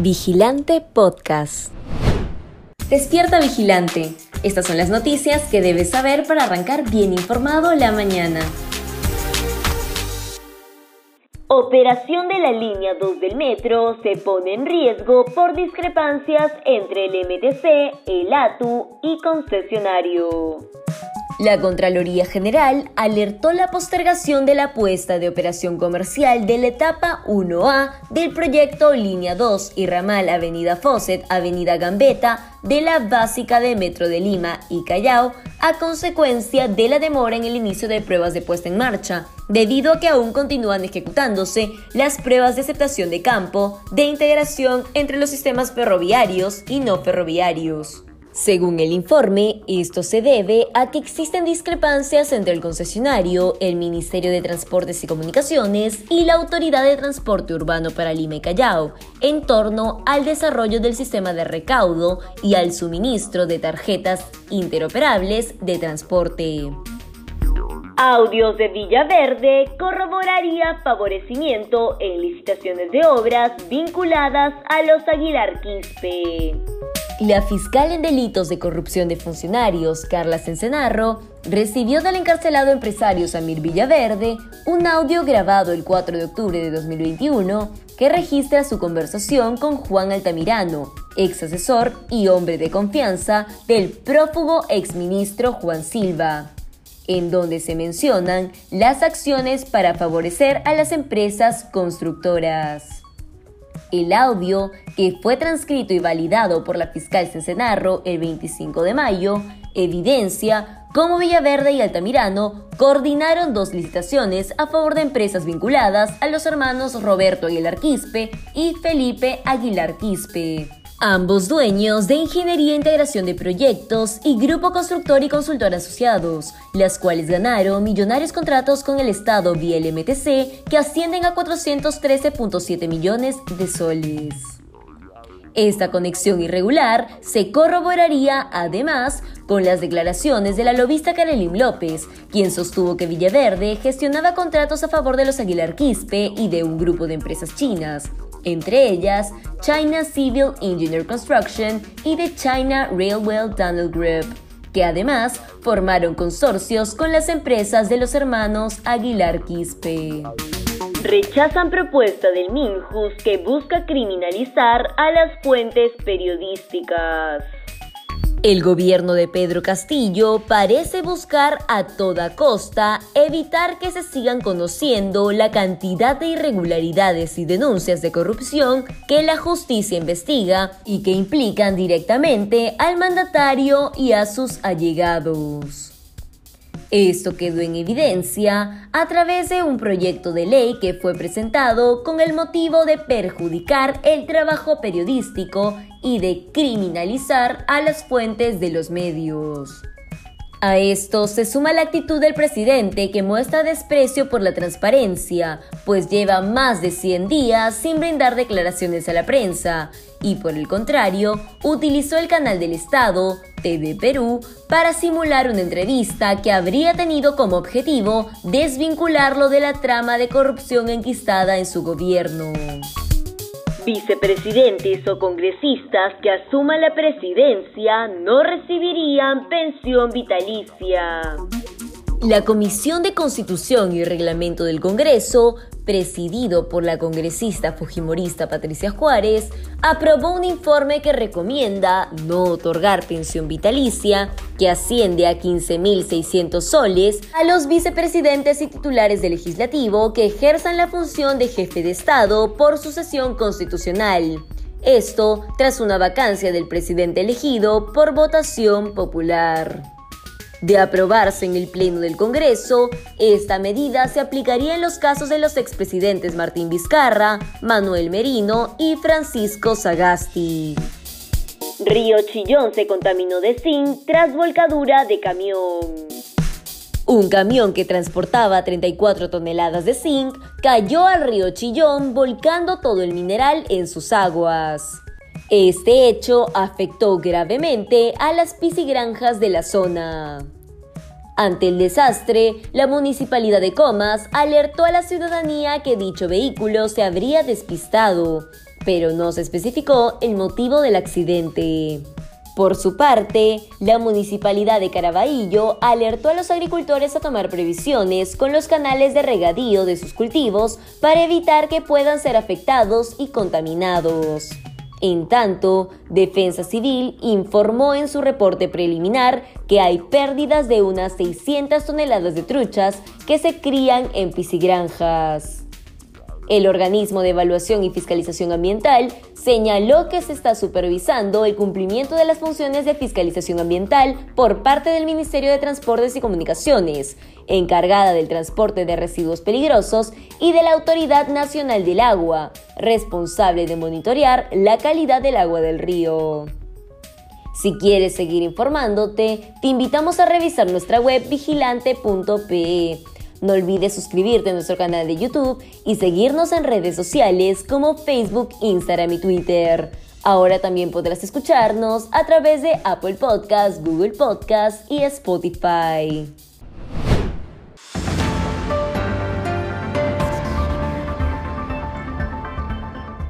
Vigilante Podcast. Despierta Vigilante. Estas son las noticias que debes saber para arrancar bien informado la mañana. Operación de la línea 2 del metro se pone en riesgo por discrepancias entre el MTC, el ATU y concesionario. La Contraloría General alertó la postergación de la puesta de operación comercial de la etapa 1A del proyecto Línea 2 y ramal Avenida Fawcett, Avenida Gambetta de la básica de Metro de Lima y Callao a consecuencia de la demora en el inicio de pruebas de puesta en marcha, debido a que aún continúan ejecutándose las pruebas de aceptación de campo de integración entre los sistemas ferroviarios y no ferroviarios. Según el informe, esto se debe a que existen discrepancias entre el concesionario, el Ministerio de Transportes y Comunicaciones y la Autoridad de Transporte Urbano para Lima y Callao en torno al desarrollo del sistema de recaudo y al suministro de tarjetas interoperables de transporte. Audios de Villaverde corroboraría favorecimiento en licitaciones de obras vinculadas a los Aguilar Quispe. La fiscal en delitos de corrupción de funcionarios, Carla Cencenarro, recibió del encarcelado empresario Samir Villaverde un audio grabado el 4 de octubre de 2021 que registra su conversación con Juan Altamirano, ex asesor y hombre de confianza del prófugo exministro Juan Silva, en donde se mencionan las acciones para favorecer a las empresas constructoras. El audio, que fue transcrito y validado por la fiscal Cencenarro el 25 de mayo, evidencia cómo Villaverde y Altamirano coordinaron dos licitaciones a favor de empresas vinculadas a los hermanos Roberto Aguilar Quispe y Felipe Aguilar Quispe ambos dueños de Ingeniería e Integración de Proyectos y Grupo Constructor y Consultor Asociados, las cuales ganaron millonarios contratos con el Estado vía el MTC que ascienden a 413.7 millones de soles. Esta conexión irregular se corroboraría además con las declaraciones de la lobista Karelin López, quien sostuvo que Villaverde gestionaba contratos a favor de los Aguilar Quispe y de un grupo de empresas chinas, entre ellas China Civil Engineer Construction y The China Railway Tunnel Group, que además formaron consorcios con las empresas de los hermanos Aguilar Quispe. Rechazan propuesta del Minjus que busca criminalizar a las fuentes periodísticas. El gobierno de Pedro Castillo parece buscar a toda costa evitar que se sigan conociendo la cantidad de irregularidades y denuncias de corrupción que la justicia investiga y que implican directamente al mandatario y a sus allegados. Esto quedó en evidencia a través de un proyecto de ley que fue presentado con el motivo de perjudicar el trabajo periodístico y de criminalizar a las fuentes de los medios. A esto se suma la actitud del presidente que muestra desprecio por la transparencia, pues lleva más de 100 días sin brindar declaraciones a la prensa y por el contrario, utilizó el canal del Estado, TV Perú, para simular una entrevista que habría tenido como objetivo desvincularlo de la trama de corrupción enquistada en su gobierno. Vicepresidentes o congresistas que asuman la presidencia no recibirían pensión vitalicia. La Comisión de Constitución y Reglamento del Congreso, presidido por la congresista fujimorista Patricia Juárez, aprobó un informe que recomienda no otorgar pensión vitalicia, que asciende a 15.600 soles, a los vicepresidentes y titulares del legislativo que ejerzan la función de jefe de Estado por sucesión constitucional. Esto tras una vacancia del presidente elegido por votación popular. De aprobarse en el Pleno del Congreso, esta medida se aplicaría en los casos de los expresidentes Martín Vizcarra, Manuel Merino y Francisco Sagasti. Río Chillón se contaminó de zinc tras volcadura de camión. Un camión que transportaba 34 toneladas de zinc cayó al río Chillón volcando todo el mineral en sus aguas. Este hecho afectó gravemente a las piscigranjas de la zona. Ante el desastre, la municipalidad de Comas alertó a la ciudadanía que dicho vehículo se habría despistado, pero no se especificó el motivo del accidente. Por su parte, la municipalidad de Caraballo alertó a los agricultores a tomar previsiones con los canales de regadío de sus cultivos para evitar que puedan ser afectados y contaminados. En tanto, Defensa Civil informó en su reporte preliminar que hay pérdidas de unas 600 toneladas de truchas que se crían en piscigranjas. El organismo de evaluación y fiscalización ambiental señaló que se está supervisando el cumplimiento de las funciones de fiscalización ambiental por parte del Ministerio de Transportes y Comunicaciones, encargada del transporte de residuos peligrosos, y de la Autoridad Nacional del Agua, responsable de monitorear la calidad del agua del río. Si quieres seguir informándote, te invitamos a revisar nuestra web vigilante.pe no olvides suscribirte a nuestro canal de YouTube y seguirnos en redes sociales como Facebook, Instagram y Twitter. Ahora también podrás escucharnos a través de Apple Podcasts, Google Podcasts y Spotify.